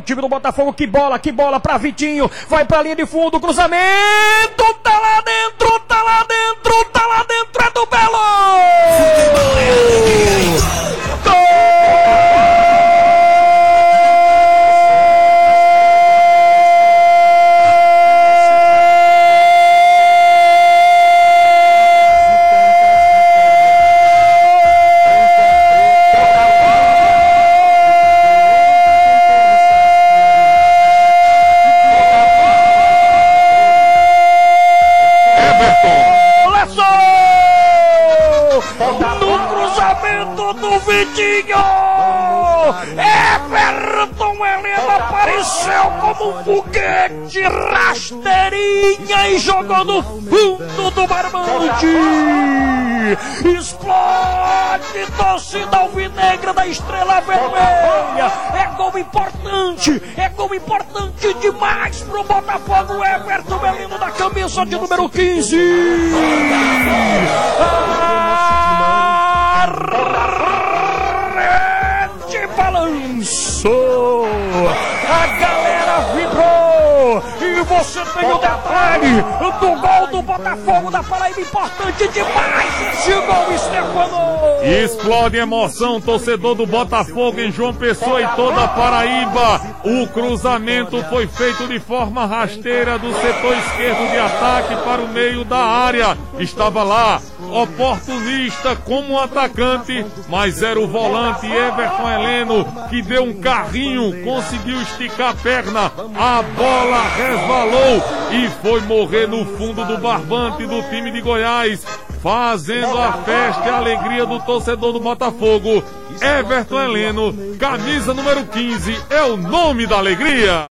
o time do Botafogo. Que bola, que bola pra Vitinho. Vai pra linha de fundo, cruzamento. No cruzamento do Vitinho! Everton Helena apareceu como um foguete rasteirinha e jogou no fundo do barbante! Explode torcida alvinegra da Estrela Vermelha! É gol importante! É gol importante demais pro Botafogo! Everton Helena da camisa de número 15! Rede balançou, a galera vibrou. E você tem o detalhe do gol do Botafogo da Paraíba, importante demais. Esse gol, Stefano! Explode emoção, torcedor do Botafogo em João Pessoa e toda a Paraíba. O cruzamento foi feito de forma rasteira do setor esquerdo de ataque para o meio da área. Estava lá, oportunista como atacante, mas era o volante Everton Heleno que deu um carrinho, conseguiu esticar a perna, a bola resvalou e foi morrer no fundo do barbante do time de Goiás fazendo a festa e a alegria do torcedor do Botafogo. Everton Heleno, camisa número 15, é o nome da alegria.